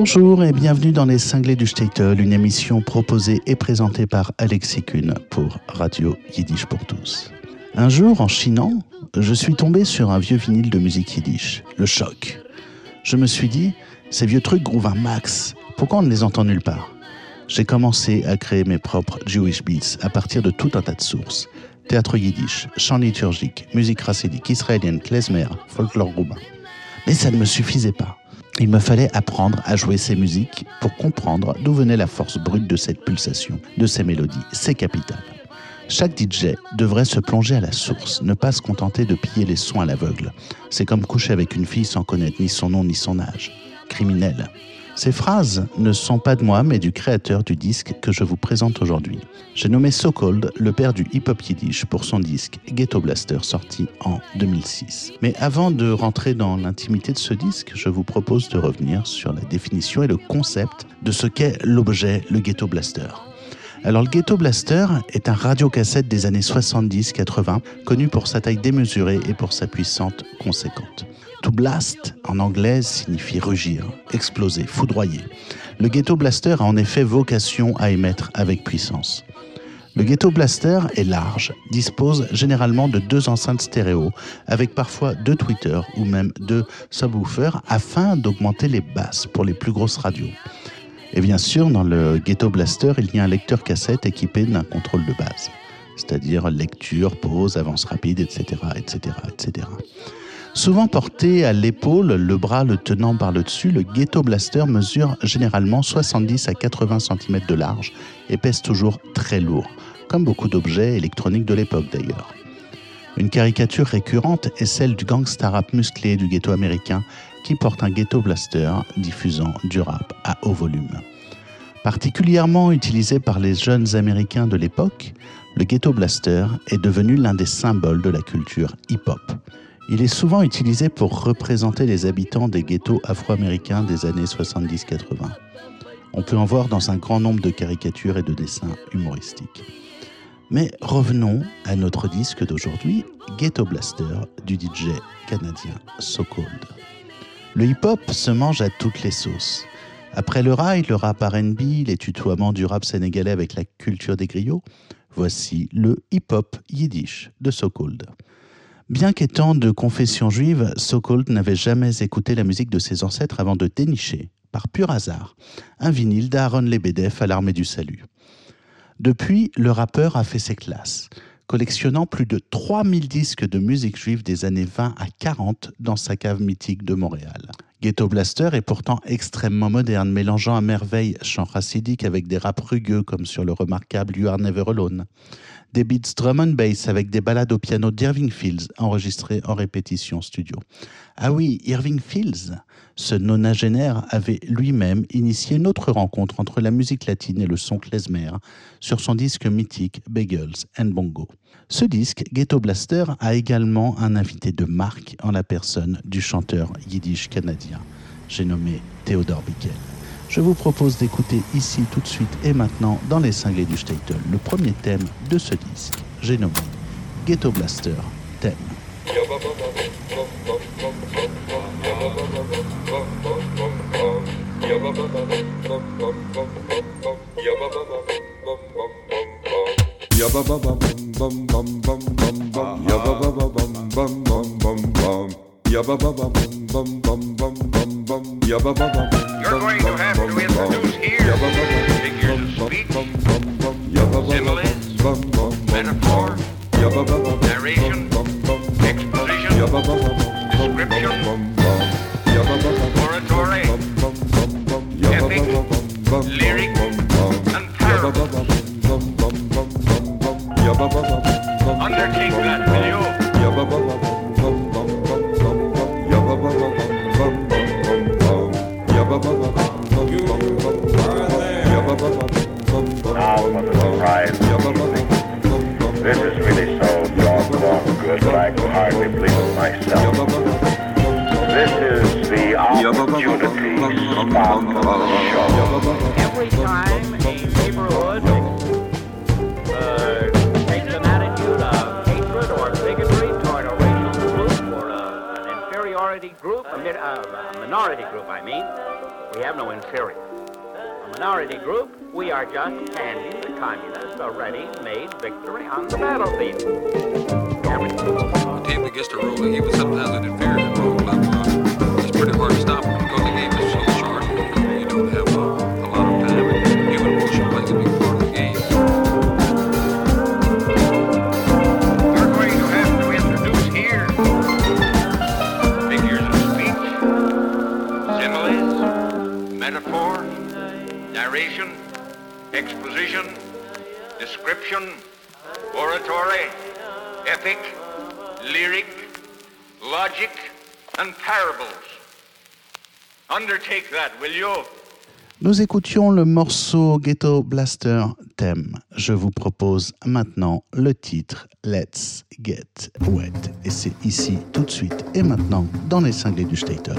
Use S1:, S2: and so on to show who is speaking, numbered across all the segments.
S1: Bonjour et bienvenue dans Les Cinglés du Statel, une émission proposée et présentée par Alexis Kuhn pour Radio Yiddish pour tous. Un jour, en chinant, je suis tombé sur un vieux vinyle de musique yiddish, le choc. Je me suis dit, ces vieux trucs grouvent un max, pourquoi on ne les entend nulle part? J'ai commencé à créer mes propres Jewish beats à partir de tout un tas de sources. Théâtre yiddish, chant liturgique, musique racidique, israélienne, klezmer, folklore roumain. Mais ça ne me suffisait pas. Il me fallait apprendre à jouer ces musiques pour comprendre d'où venait la force brute de cette pulsation, de ces mélodies, ces capitales. Chaque DJ devrait se plonger à la source, ne pas se contenter de piller les sons à l'aveugle. C'est comme coucher avec une fille sans connaître ni son nom ni son âge. Criminel. Ces phrases ne sont pas de moi, mais du créateur du disque que je vous présente aujourd'hui. J'ai nommé So Cold le père du hip-hop yiddish pour son disque Ghetto Blaster sorti en 2006. Mais avant de rentrer dans l'intimité de ce disque, je vous propose de revenir sur la définition et le concept de ce qu'est l'objet, le Ghetto Blaster. Alors le Ghetto Blaster est un radiocassette des années 70-80, connu pour sa taille démesurée et pour sa puissance conséquente. To blast en anglais signifie rugir, exploser, foudroyer. Le Ghetto Blaster a en effet vocation à émettre avec puissance. Le Ghetto Blaster est large, dispose généralement de deux enceintes stéréo, avec parfois deux tweeters ou même deux subwoofers afin d'augmenter les basses pour les plus grosses radios. Et bien sûr, dans le Ghetto Blaster, il y a un lecteur cassette équipé d'un contrôle de base, c'est-à-dire lecture, pause, avance rapide, etc., etc., etc. Souvent porté à l'épaule, le bras le tenant par le dessus, le Ghetto Blaster mesure généralement 70 à 80 cm de large et pèse toujours très lourd, comme beaucoup d'objets électroniques de l'époque d'ailleurs. Une caricature récurrente est celle du gangsta rap musclé du ghetto américain qui porte un ghetto blaster diffusant du rap à haut volume. Particulièrement utilisé par les jeunes américains de l'époque, le ghetto blaster est devenu l'un des symboles de la culture hip-hop. Il est souvent utilisé pour représenter les habitants des ghettos afro-américains des années 70-80. On peut en voir dans un grand nombre de caricatures et de dessins humoristiques. Mais revenons à notre disque d'aujourd'hui, Ghetto Blaster du DJ canadien So Cold. Le hip-hop se mange à toutes les sauces. Après le rail, le rap RB, les tutoiements du rap sénégalais avec la culture des griots, voici le hip-hop yiddish de So Cold. Bien qu'étant de confession juive, Sokold n'avait jamais écouté la musique de ses ancêtres avant de dénicher, par pur hasard, un vinyle d'Aaron Lebedev à l'armée du salut. Depuis, le rappeur a fait ses classes, collectionnant plus de 3000 disques de musique juive des années 20 à 40 dans sa cave mythique de Montréal. Ghetto Blaster est pourtant extrêmement moderne, mélangeant à merveille chant racidique avec des raps rugueux comme sur le remarquable You Are Never Alone des beats drum and bass avec des ballades au piano d'Irving Fields enregistrées en répétition studio. Ah oui, Irving Fields, ce nonagénaire avait lui-même initié une autre rencontre entre la musique latine et le son klezmer sur son disque mythique Bagels and Bongo. Ce disque, Ghetto Blaster, a également un invité de marque en la personne du chanteur yiddish canadien, j'ai nommé Theodore Bickel. Je vous propose d'écouter ici tout de suite et maintenant dans les cinglés du Statel le premier thème de ce disque. J'ai nommé Ghetto Blaster thème.
S2: You're going to have to introduce here figures similes, exposition, description, oratory, lyric, and parable.
S3: This is really so doggone good that I can hardly believe it myself. This is the opportunity of the
S4: every time a neighborhood uh, takes an attitude of hatred or bigotry toward a racial group or a, an inferiority group, uh, a minority group, I mean, We have no inferior. A minority group, we are just handing the communists a ready-made victory on the battlefield. Average
S5: The that gets to rolling, even sometimes an inferior uh, it's pretty hard to stop them
S1: exposition, description, oratory, epic, lyric, logic, and parables. Undertake that, will you?
S6: Nous écoutions le morceau Ghetto Blaster Theme. Je vous propose maintenant le titre Let's Get Wet. Et c'est ici, tout de suite et maintenant, dans les cinglés du Stater.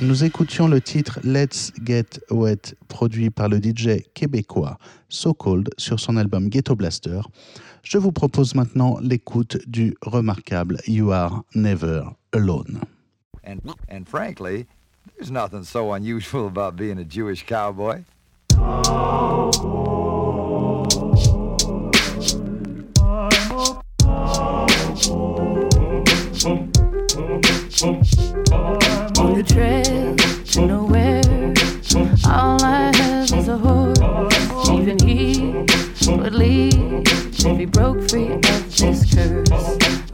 S6: Nous écoutions le titre Let's Get Wet, produit par le DJ québécois So Cold sur son album Ghetto Blaster. Je vous propose maintenant l'écoute du remarquable You Are Never Alone.
S7: And, frankly, there's nothing so unusual about being a Jewish cowboy.
S8: To nowhere, all I have is a horse. Even he would leave if he broke free of this curse.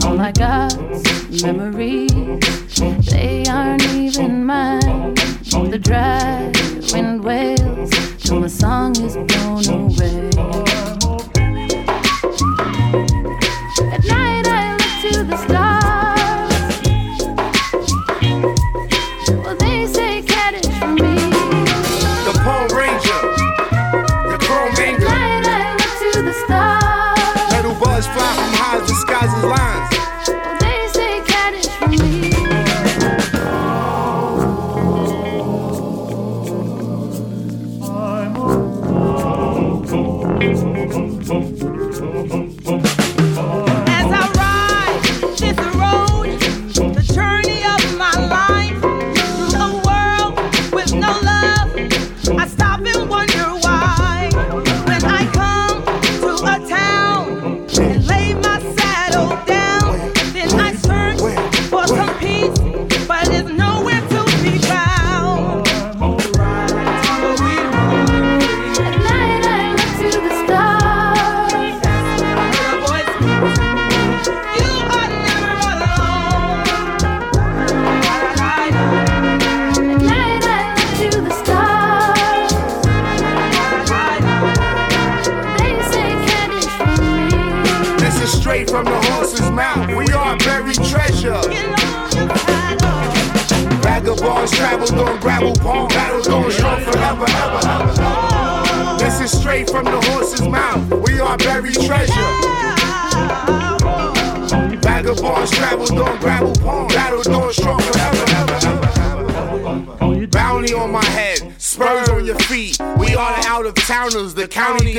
S8: All I got's memories, they aren't even mine. The dry wind wails till my song is blown away.
S9: fly from high as lines.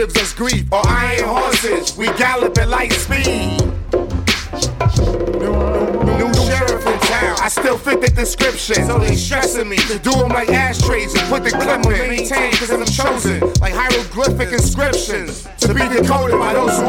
S9: gives us grief. Oh, or iron horses, we gallop at light speed. New, sheriff in town, I still fit the description. So they stressing me do them like ashtrays and put the clip in. Maintain, cause I'm chosen, like hieroglyphic inscriptions. To be decoded by those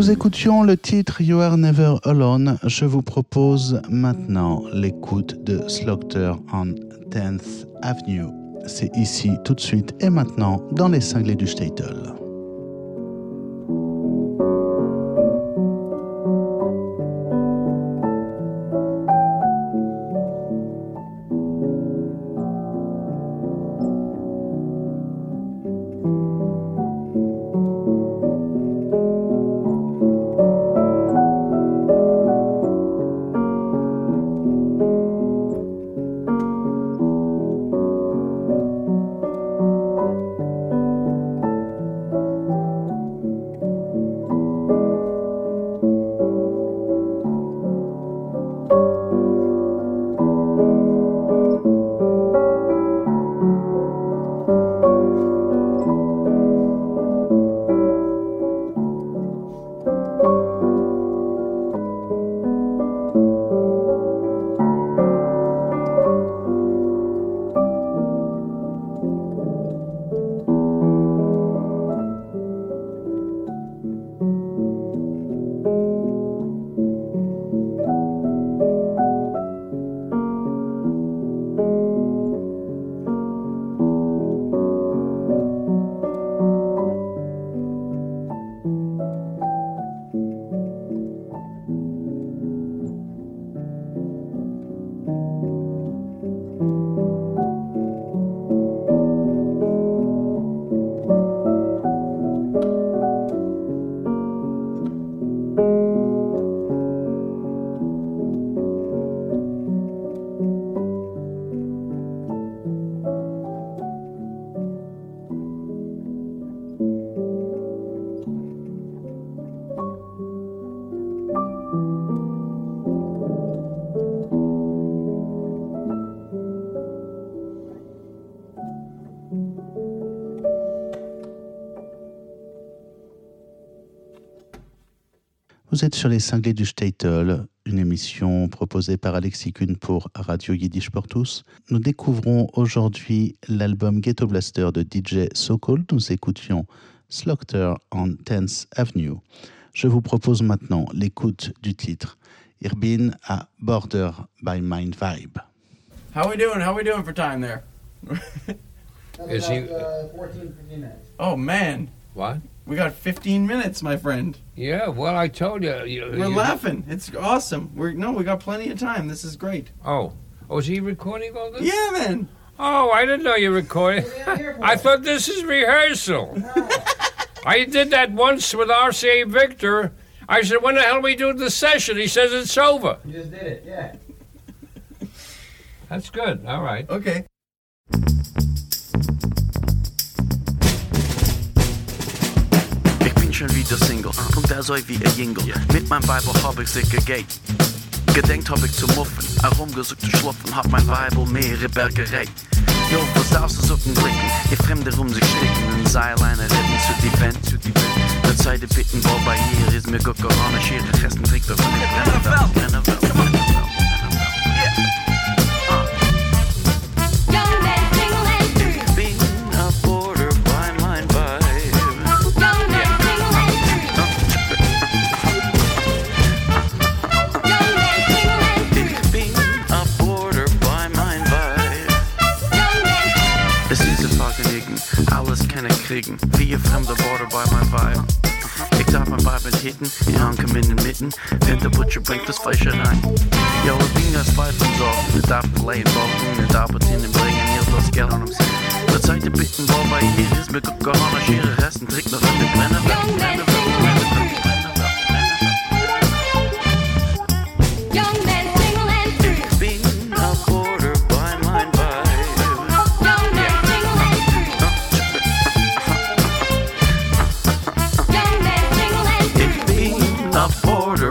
S1: nous écoutions le titre You Are Never Alone, je vous propose maintenant l'écoute de Slaughter on 10th Avenue. C'est ici tout de suite et maintenant dans les cinglés du Statel. Vous êtes sur les cinglés du Statel, une émission proposée par Alexis Kuhn pour Radio Yiddish pour tous. Nous découvrons aujourd'hui l'album Ghetto Blaster de DJ Sokol. Nous écoutions Slaughter on 10th Avenue. Je vous propose maintenant l'écoute du titre Irbin à Border by Mind Vibe.
S10: How we doing? How we doing for time there? Oh man.
S11: What?
S10: We got 15 minutes, my friend.
S11: Yeah. Well, I told you. you
S10: We're
S11: you-
S10: laughing. It's awesome. We're no, we got plenty of time. This is great.
S11: Oh. Oh, is he recording all this?
S10: Yeah, man.
S11: Oh, I didn't know you recorded. I thought this is rehearsal. I did that once with RCA Victor. I said, when the hell we do the session? He says it's over.
S12: You just did it, yeah.
S11: That's good. All right.
S10: Okay.
S13: Ich bin schon wieder Single, Punkt also wie ein Jingle. Mit meinem Bible hab ich sicher Gate. Gedenkt hab ich zu muffen, herumgesucht zu schlupfen, hab mein Bible mehrere Berge reit. Jo, was darfst du suchen blicken? Ihr Fremde rum sich sticken, in Seilleine retten zu die Wand, zu die Wand. Der Zeit bitten, wo bei hier ist mir gut Corona, schere Resten trägt doch von der Brennerwelt, stikken Fire frem, der hvor by my vibe Jeg tager mig bare med hitten. I hanker min i midten. Venter bringt das falsche rein Jo, det ringer spejl som sorgen Det der på lagen, hvor hun er der på tinden Bringen helt los gælder om sig Der tager det bitten, hvor var I her is Med godt og skære resten? Drik når den brænder Brænder, brænder, brænder South Border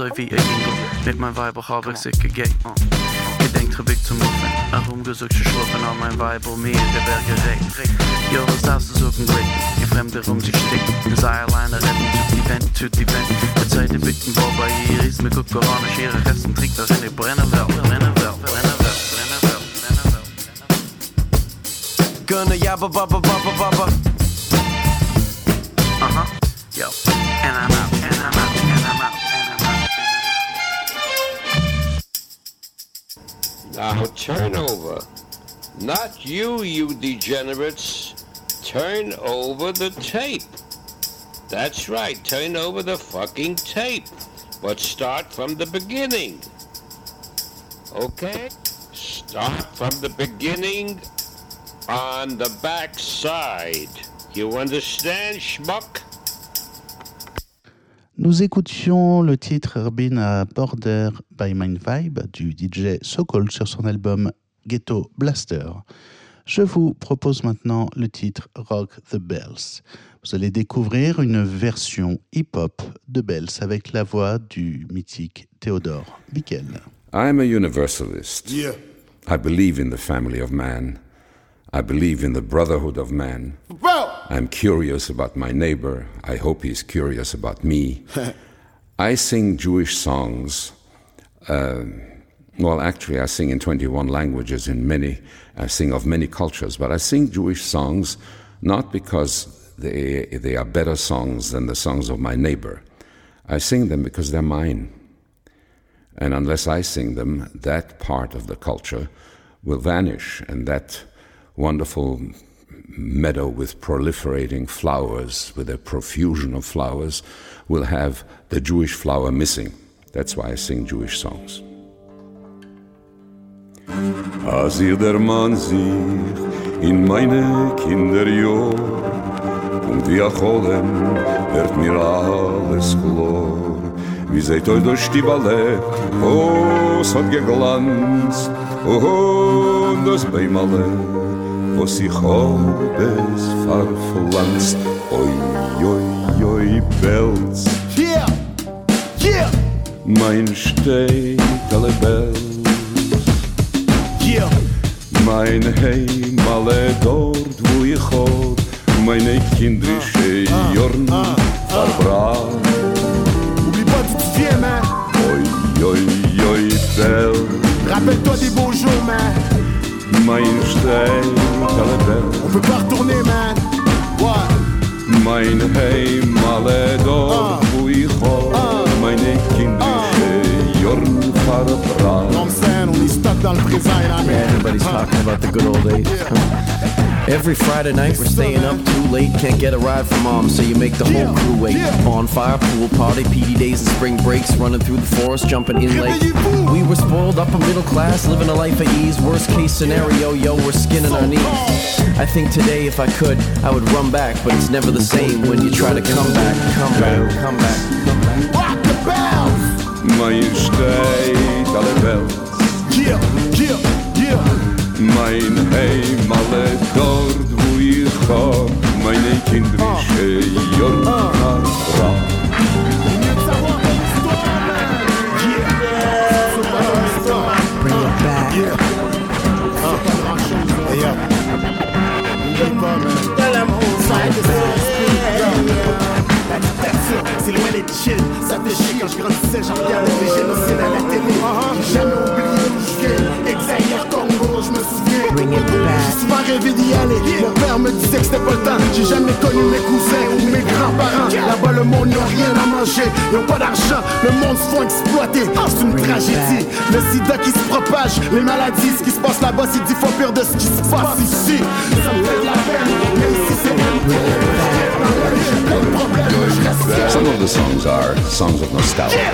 S13: so wie ik ging Met mijn Weiber habe ich sich gegeben. Oh. Uh. Gedenkt heb ik te moffen. zu gezocht an mein mijn Weiber meer der Berge recht. Jo, was darfst du suchen, Blick? Je Fremde rum sich stickt. Ne sei alleine retten, tut die Wand, tut die Wand. Der zweite bitten, Bau bei ihr ist mit Corona, Schere, Resten, Trick, das in die brennen wel, brennen wel, brennen wel.
S14: Gonna yabba baba baba baba.
S13: Uh huh. Yo. And I'm out. And I'm out. I'm.
S15: Now turn over. Not you, you degenerates. Turn over the tape. That's right, turn over the fucking tape. But start from the beginning. Okay? Start from the beginning on the back side. You understand, schmuck?
S1: Nous écoutions le titre à Border by Mind Vibe du DJ Sokol sur son album Ghetto Blaster. Je vous propose maintenant le titre Rock the Bells. Vous allez découvrir une version hip-hop de Bells avec la voix du mythique Théodore Bickel.
S16: I'm a universalist.
S17: Yeah.
S16: I believe in the family of man. I believe in the brotherhood of man.
S17: Bro!
S16: I'm curious about my neighbor. I hope he's curious about me. I sing Jewish songs. Uh, well, actually, I sing in 21 languages in many. I sing of many cultures, but I sing Jewish songs not because they, they are better songs than the songs of my neighbor. I sing them because they're mine. And unless I sing them, that part of the culture will vanish, and that wonderful meadow with proliferating flowers, with a profusion of flowers, will have the Jewish flower missing. That's why I sing Jewish songs.
S18: Als der Mann sich in meine Kinderjahr
S2: und wie a Cholem wird mir alles klar. Wie seht euch durch die Ballett, was oh, hat geglanzt, und oh, oh, das Beimale, was ich hab es verpflanzt. Oi, oi, oi, Belz,
S12: Yeah, yeah,
S2: mein steht alle Belz.
S12: yeah.
S2: Mein Heim alle dort, wo ich hab meine kindrische ah, ah,
S12: Jorn ah. pas d'où tu viens, man.
S2: Oi, oi, oi, Bell,
S12: Rappelle-toi des beaux jours, man. On peut pas retourner, man. Ouais.
S2: Mein Heim alle dort, wo ich meine kindrische Jorn verbracht.
S12: Comme ça, on est stuck dans le présent, you know what I mean?
S14: Everybody's talking about the good old days. Every Friday night we're staying up too late, can't get a ride from mom, so you make the whole crew wait. Bonfire, pool party, PD days and spring breaks, running through the forest, jumping in lake. We were spoiled upper middle class, living a life of ease. Worst case scenario, yo, we're skinning our knees. I think today, if I could, I would run back, but it's never the same when you try to come back, come back, come back, come back.
S12: Rock the bells.
S2: Mein Stein, alle Bell.
S12: Yeah, yeah, yeah.
S2: Mein Heim, alle dort, wo ich komm, meine
S12: Kinder, ich, eh, Jorka, jamais connu mes cousins ou mes grands-parents. Là-bas, le monde n'a rien à manger, ils ont pas d'argent, le monde se font exploiter. C'est une tragédie, le sida qui se propage, les maladies, ce qui se passe là-bas, c'est dix fois pire de ce qui se passe ici. Ça me fait de la peine, mais ici c'est
S2: Some of the songs are songs of nostalgia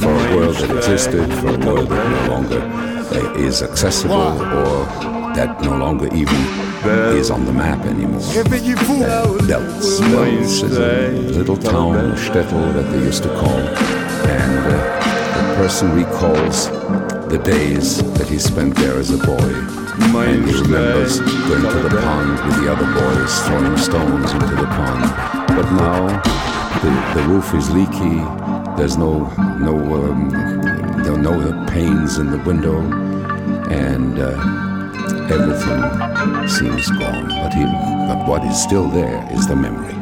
S2: for a world that existed, for a world that no longer uh, is accessible or that no longer even is on the map anymore. Belts. Belts is a little town, shtetl that they used to call, and uh, the person recalls the days that he spent there as a boy. And he remembers going to the pond with the other boys, throwing stones into the pond. But now the, the roof is leaky. There's no no um, there are no panes in the window, and uh, everything seems gone. But he, but what is still there is the memory.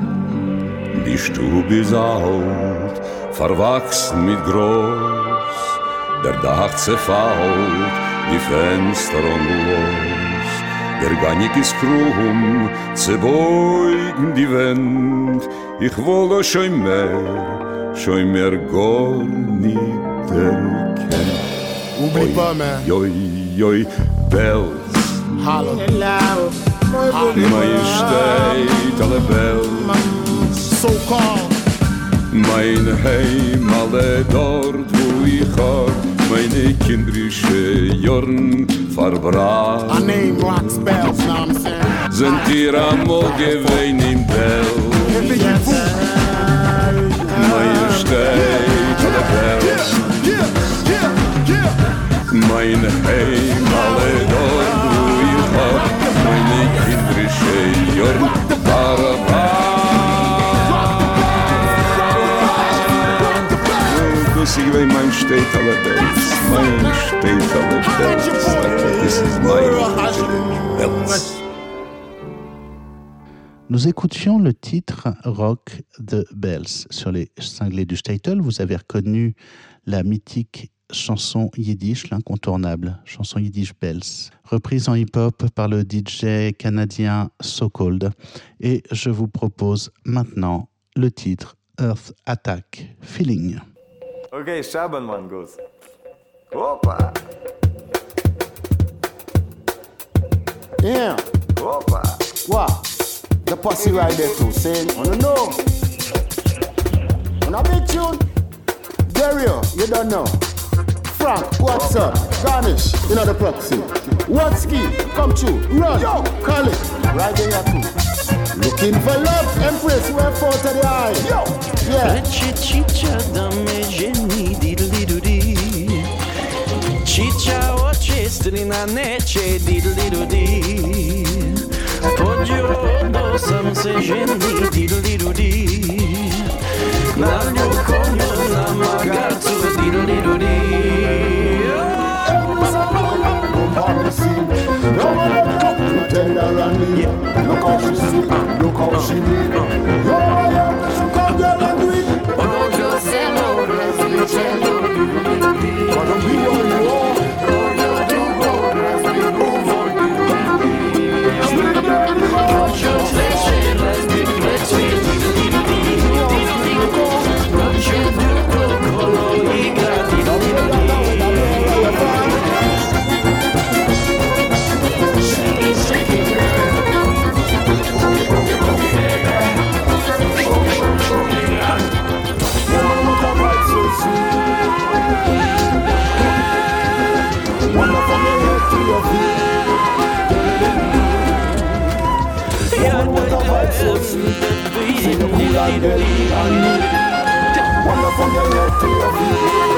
S2: Die Stube ist alt, verwachsen mit groß. Der Dach zerfault, die Fenster los. Der Ganik ist krumm, zerbeugen die Wand. Ich wolle schon mehr, schon mehr gar nicht erkennen.
S12: Oublie pas, man.
S2: Joi, Hollow. Majesteit, allebel.
S12: So called.
S2: Mein Heim, alle dort, wo ich hab meine kindrische Jorn verbracht.
S12: A name rock spells, know I'm saying.
S2: Sind ihr am Morgen im Bell?
S12: Majesteit, allebel.
S2: Mein Heim, alle dort, wo
S1: Nous écoutions le titre Rock the Bells. Sur les cinglés du Statel, vous avez reconnu la mythique chanson yiddish, l'incontournable chanson yiddish Bells, reprise en hip-hop par le DJ canadien So Cold. Et je vous propose maintenant le titre Earth Attack Feeling.
S19: Okay, Shaban one goes. Opa!
S12: Yeah.
S19: Opa!
S12: What? The posse right there too, saying, I don't know. On a big tune? Dario, you don't know. Frank, what's up? Garnish, you know the proxy. What ski? Come true. Run. Yo. Call it. Right there too.
S17: Looking for love, Empress, where fought to the eye. Yo, yeah.
S14: Frecce ciccia damme geni diddly-doo-dee Ciccia oce strina nece diddly-doo-dee Poggio dosam se geni diddly-doo-dee Naglio conio
S17: Look how she sing, look how she lean. Yo, yo, so come girl and do it.
S14: Bonjour, c'est l'eau, c'est l'eau. Bonjour, c'est l'eau. Wonderful, you're not free of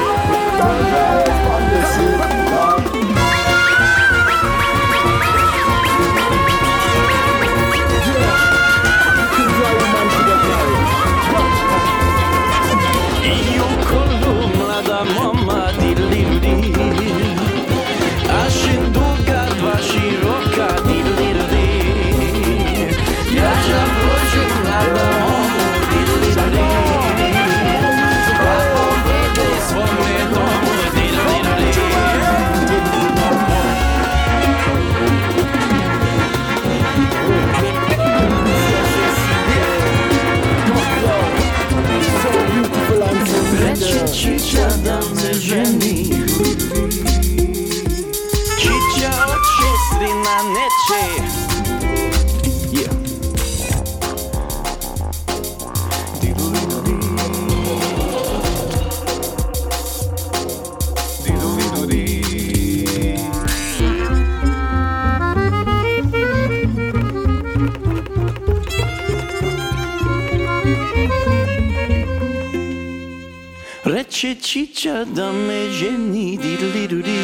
S14: piace ciccia da me ženi didliruri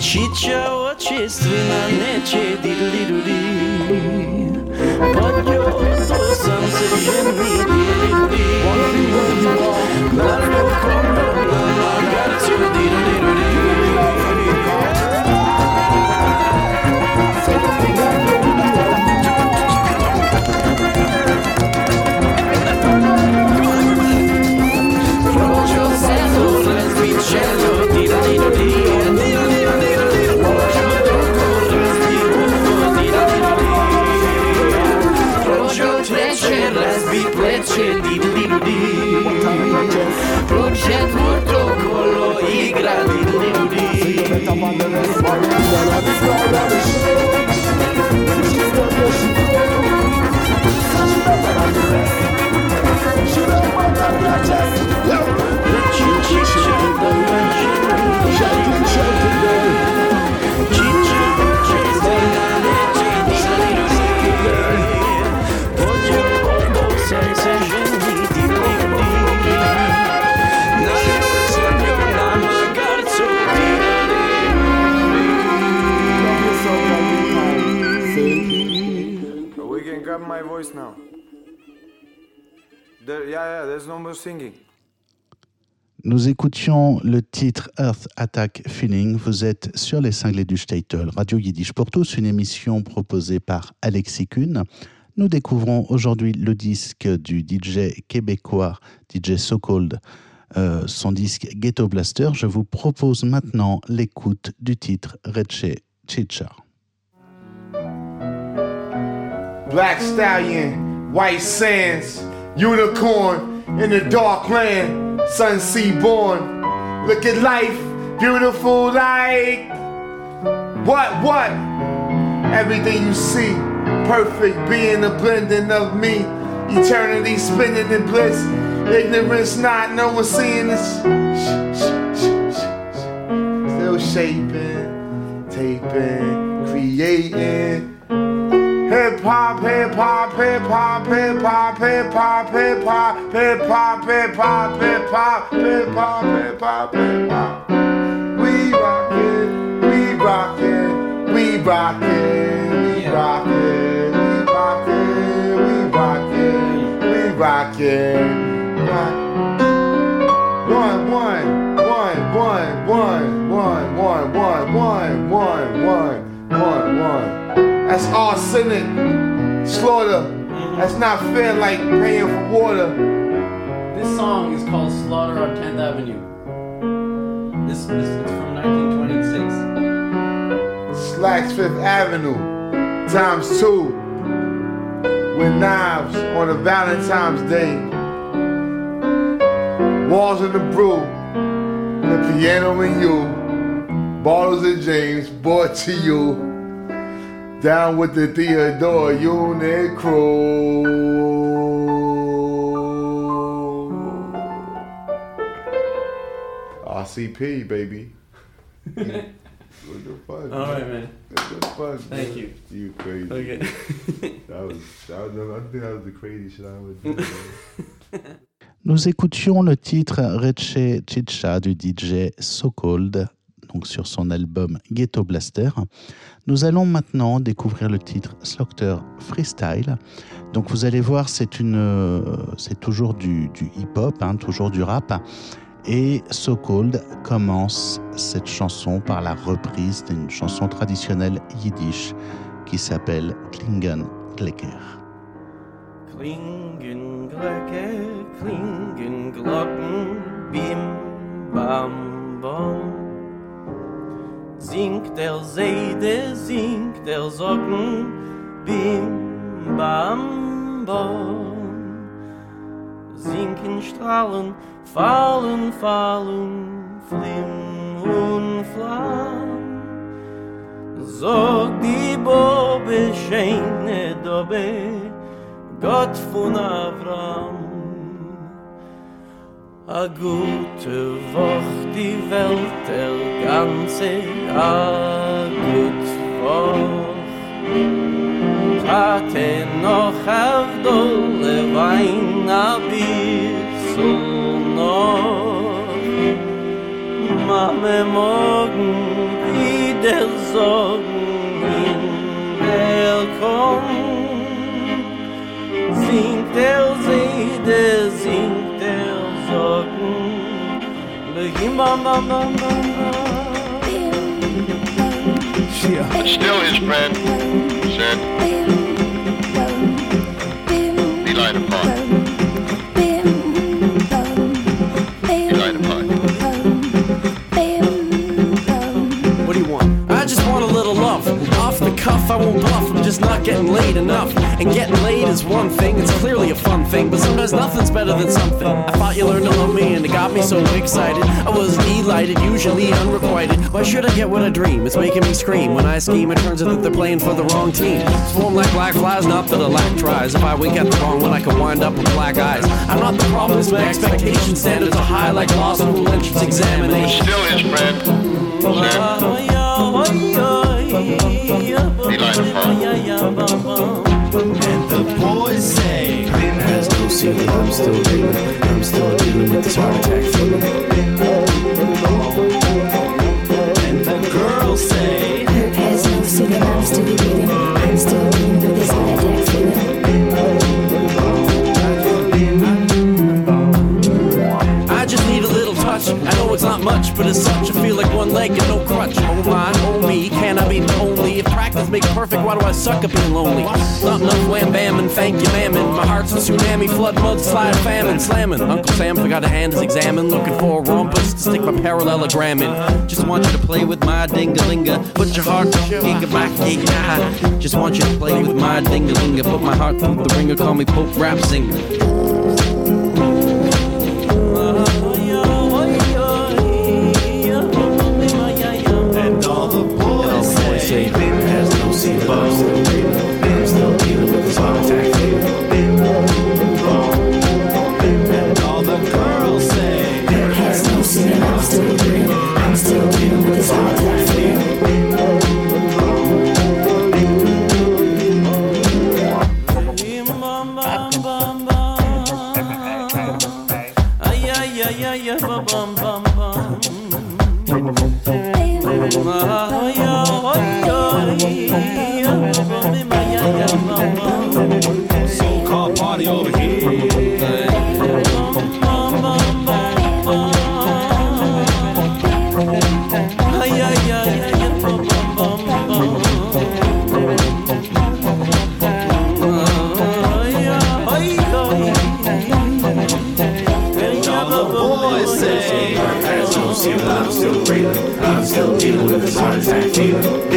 S14: Ciccia očestvina neće didliruri Podio to sam se ženi
S12: didliruri Blago
S1: Nous écoutions le titre Earth Attack Feeling. Vous êtes sur les cinglés du Statel, Radio Yiddish pour tous, une émission proposée par Alexis Kuhn. Nous découvrons aujourd'hui le disque du DJ québécois, DJ So Cold, euh, son disque Ghetto Blaster. Je vous propose maintenant l'écoute du titre Reche Chicha.
S17: Black stallion, white sands, unicorn in the dark land, sun sea born. Look at life, beautiful like what, what? Everything you see, perfect being a blending of me. Eternity spinning in bliss, ignorance not, no one seeing this. Still shaping, taping, creating. Hip hop, hip hop, hip hop, hip hop, hip hop, hip hop, hip hop, hip hop, hip hop, hip hop, hip hop, hip hop. We rockin', we rockin', we rockin', we rockin', we rockin', we rockin', we rockin'. One, one, one, one, one, one, one, one, one, one, one, one, one. That's arsenic, slaughter. That's not fair like paying for water.
S10: This song is called Slaughter on 10th Avenue. This, this it's from 1926.
S17: Slacks Fifth Avenue, times two, with knives on a Valentine's Day. Walls in the brew, the piano and you, bottles of James brought to you. Down with the Theodore Unit crew. RCP, baby. What the fuck?
S10: All right, man.
S17: What the fuck?
S10: Thank
S17: man?
S10: you.
S17: You crazy.
S10: Okay.
S17: that was, that was, I think that was the crazy shit I would do. man.
S1: Nous écoutions le titre Reche Chicha du DJ So Cold, sur son album Ghetto Blaster. Nous allons maintenant découvrir le titre Slaughter Freestyle. Donc vous allez voir, c'est euh, toujours du, hip-hop, hein, toujours du rap. Et So Cold commence cette chanson par la reprise d'une chanson traditionnelle yiddish qui s'appelle Klingen Glecker.
S18: Klingen, Glocke, klingen Glocken, bim, bam, bam. Singt der Seide, singt der Socken, bim, bam, bam. Sinken Strahlen, fallen, fallen, flim und flam. Sog die Bobe, scheine Dobe, Gott von Avram. A gute Woch, die Welt, der ganze, a gut Woch. Tate noch auf dolle Wein, a bissl noch. Mame morgen wieder sorgen in der Kong. Singt der Seide, singt
S5: still his friend said,
S14: I won't bluff. I'm just not getting laid enough. And getting laid is one thing, it's clearly a fun thing. But sometimes nothing's better than something. I thought you learned to love me, and it got me so excited. I was delighted, usually unrequited. Why should I get what I dream? It's making me scream. When I scheme, it turns out that they're playing for the wrong team. Swarm like black flies, not that I lack tries. If I wink at the wrong one, I can wind up with black eyes. I'm not the problem, it's my expectation standards are high like law school entrance examination.
S5: Still his friend said, Be light apart.
S14: And the boys say, has no ceiling, I'm still dealing, I'm still dealing with this heart attack feeling. And the girls say,
S20: has no ceiling, I'm still breathing. I'm still dealing with this heart attack
S14: I just need a little touch. I know it's not much, but as such, I feel like one leg and no crutch. Oh my, oh me, Practice perfect, why do I suck at being lonely? Not enough wham bam and thank you, mammon. My heart's a tsunami, flood, mudslide, famine, slamming. Uncle Sam forgot to hand his examen, looking for a rumpus to stick my parallelogram in. Just want you to play with my dingalinga. Put your heart through the back, yeah. Just want you to play with my dingalinga. Put my heart through the ringer, call me Pope Rap Singer. I'm still
S20: breathing, I'm still dealing with this heart attack feeling.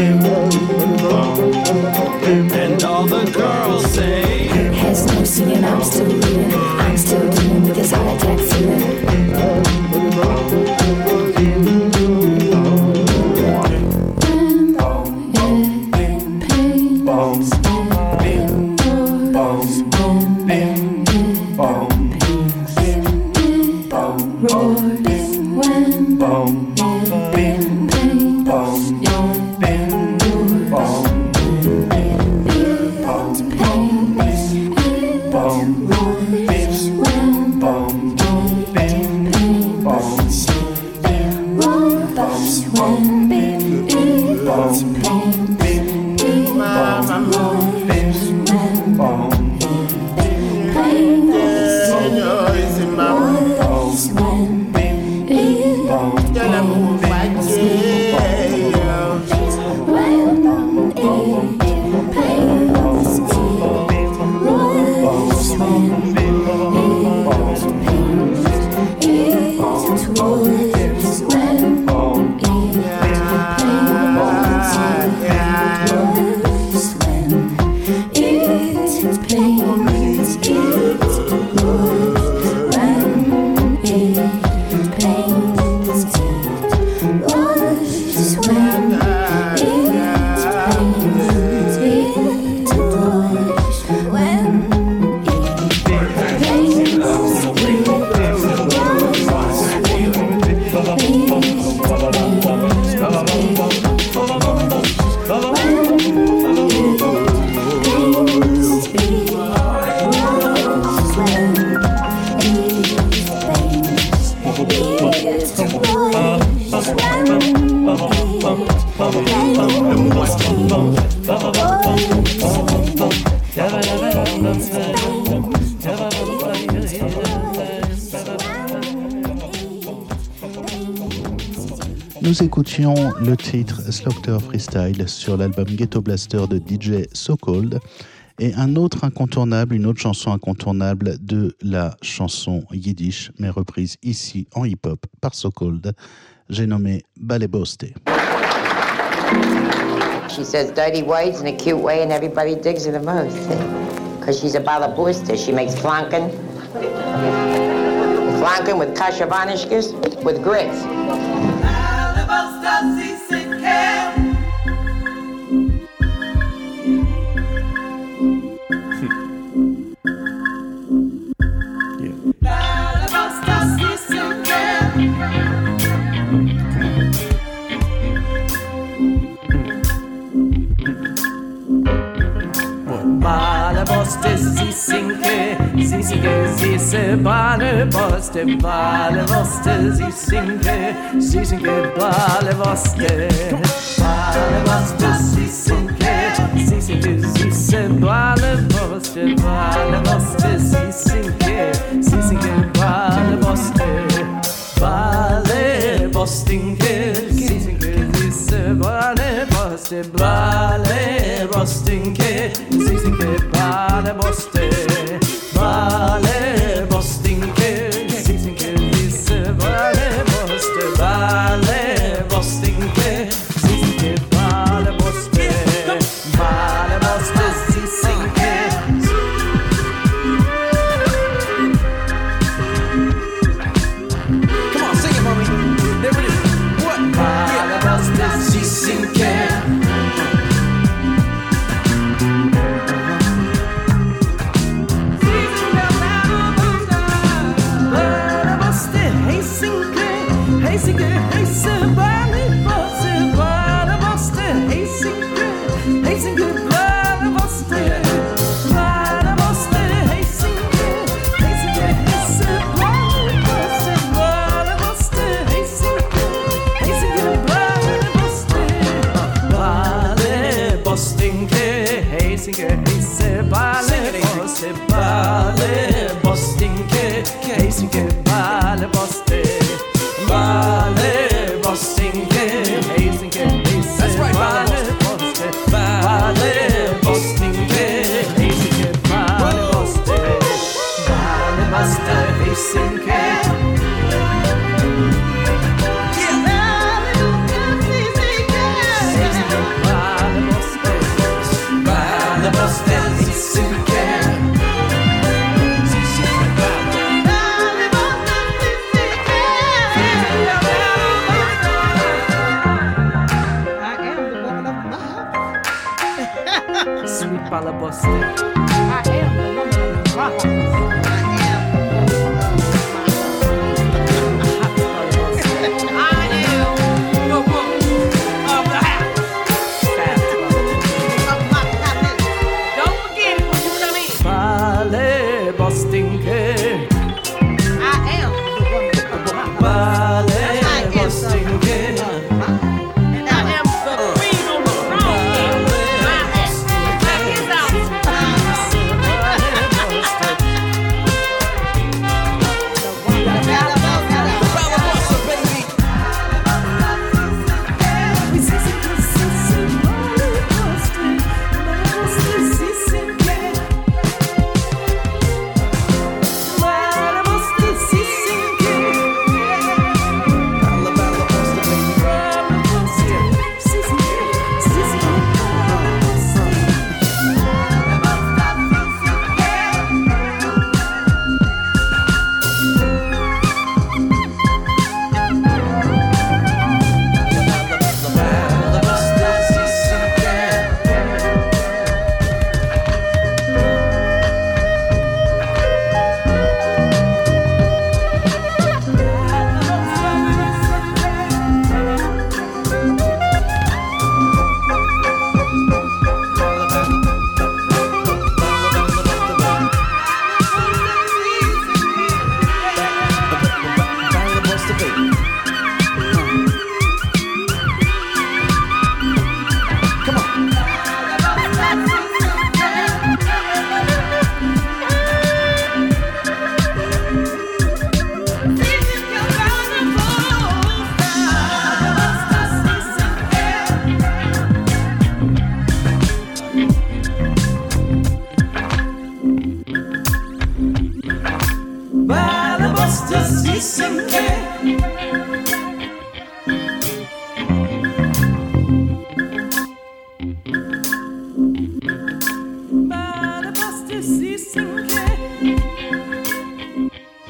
S1: Le titre Slaughter Freestyle sur l'album Ghetto Blaster de DJ So Cold et un autre incontournable, une autre chanson incontournable de la chanson yiddish, mais reprise ici en hip-hop par So Cold. J'ai nommé Baleboste.
S21: She says dirty words in a cute way, and everybody digs her the most. Because she's a balabusta. She makes flanken. Flanken with kasha vanishkas with grits.
S18: así Boste, Bale, Boste, Bale, Boste, sie singe, sie singe, Bale, Boste, Bale, Boste, sie singe, sie singe, sie singe, Bale, Boste, Bale, Boste, sie singe, sie singe, Bale, Boste, Bale, Bostinge, sie singe, sie singe, Bale, Boste, Bale, Bostinge, sie singe, Bale, Boste, trusting singing.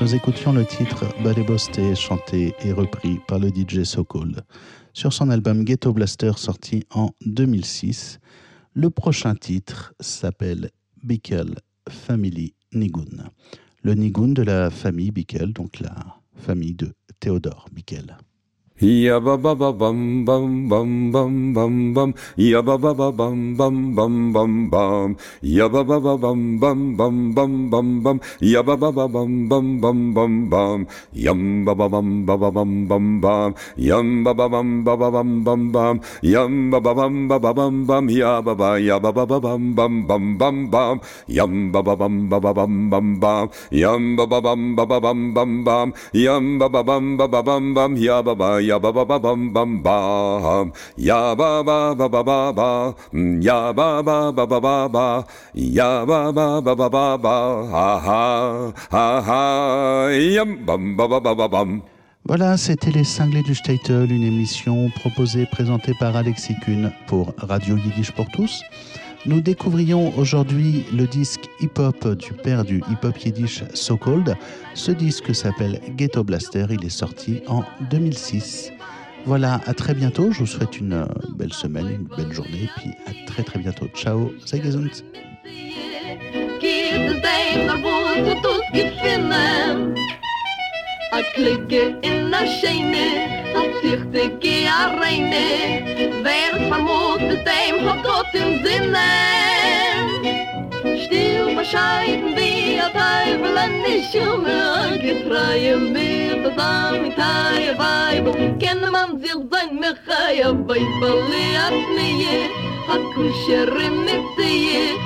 S1: Nous écoutions le titre Baleboste chanté et repris par le DJ Sokol sur son album Ghetto Blaster sorti en 2006. Le prochain titre s'appelle Bickel Family Nigun. Le Nigun de la famille Bickel, donc la famille de Théodore Bickel.
S2: Ya ba ba ba bum bum bum bum bum bum. Ya ba ba ba bum bum bum bum bum. Ya ba ba ba bum bum bum bum bum bum. Ya ba ba ba bum bum bum bum bum. Yum ba ba bum ba ba bum bum bum. Yum ba ba bum ba ba bum bum bum. Yum ba ba bum ba ba bum bum. Ya ba ba ya ba ba ba bum bum bum bum bum. Yum ba ba bum ba ba bum bum bum. Yum ba ba bum ba ba bum bum bum. Yum ba ba bum ba ba bum bum. Ya ba ba Mm.
S1: Voilà, c'était Les Cinglés du Statel, une émission proposée et présentée par Alexis Kuhn pour Radio Yiddish pour tous. Nous découvrions aujourd'hui le disque hip-hop du père du hip-hop yiddish So Called. Ce disque s'appelle Ghetto Blaster, il est sorti en 2006. Voilà, à très bientôt. Je vous souhaite une euh, belle semaine, une belle journée, et puis à très très bientôt. Ciao,
S22: gefinnen A A zichtige a Wer es vermutet dem hat Gott im Sinne Still bescheiden wie a Teufel an die Schumme Getreue mit das Amitaie Weibel Kenne man sich sein Mechaia Weibel Leat mir A kusher mit dir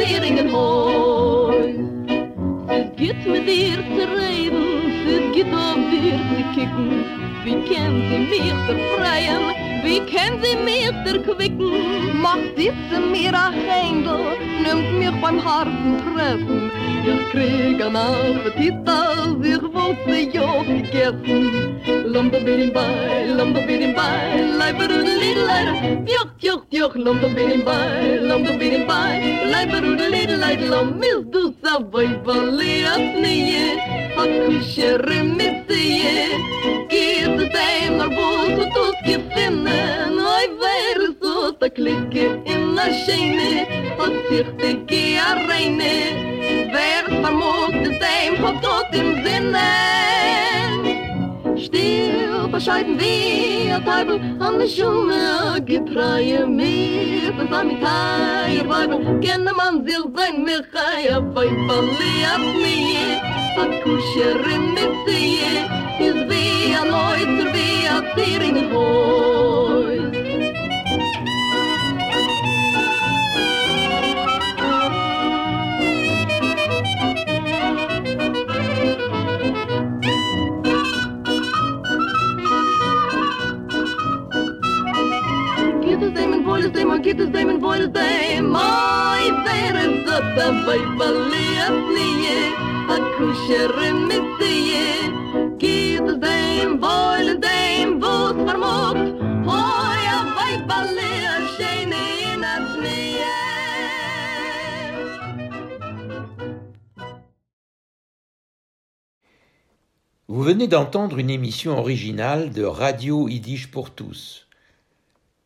S22: Seringen Häus. Es geht mit dir zu reden, Wie kennt sie mich befreien, wie kennt sie mich erquicken? Macht diese mir ein Händel, nimmt mich beim harten Treffen. Ieder kreeg een appetit als er wordt een light, gegessen. Lomberbiddingbaai, lomberbiddingbaai, leiberoedeliedelijder. Tjoch, tjoch, tjoch, lomberbiddingbaai, lomberbiddingbaai, leiberoedeliedelijder. Lomil doet sa voi voleasnie, hakushere missie. Kiet het een maar boos, wat ons je vinden. a er klicke in na scheine und sich de kia reine wer vermut de dem hat tot im sinne. Still bescheiden wir, a teibel an de schumme gepreie mir was am teil weibel. Kenne man sich sein mir chaya bei er verliert mir. A kusher mit sie is wie a neuter wie a tier in
S23: Vous venez d'entendre une émission originale de Radio Yiddish pour tous.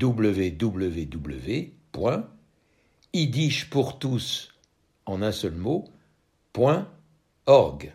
S23: www.yiddishpourtous en un seul mot, org.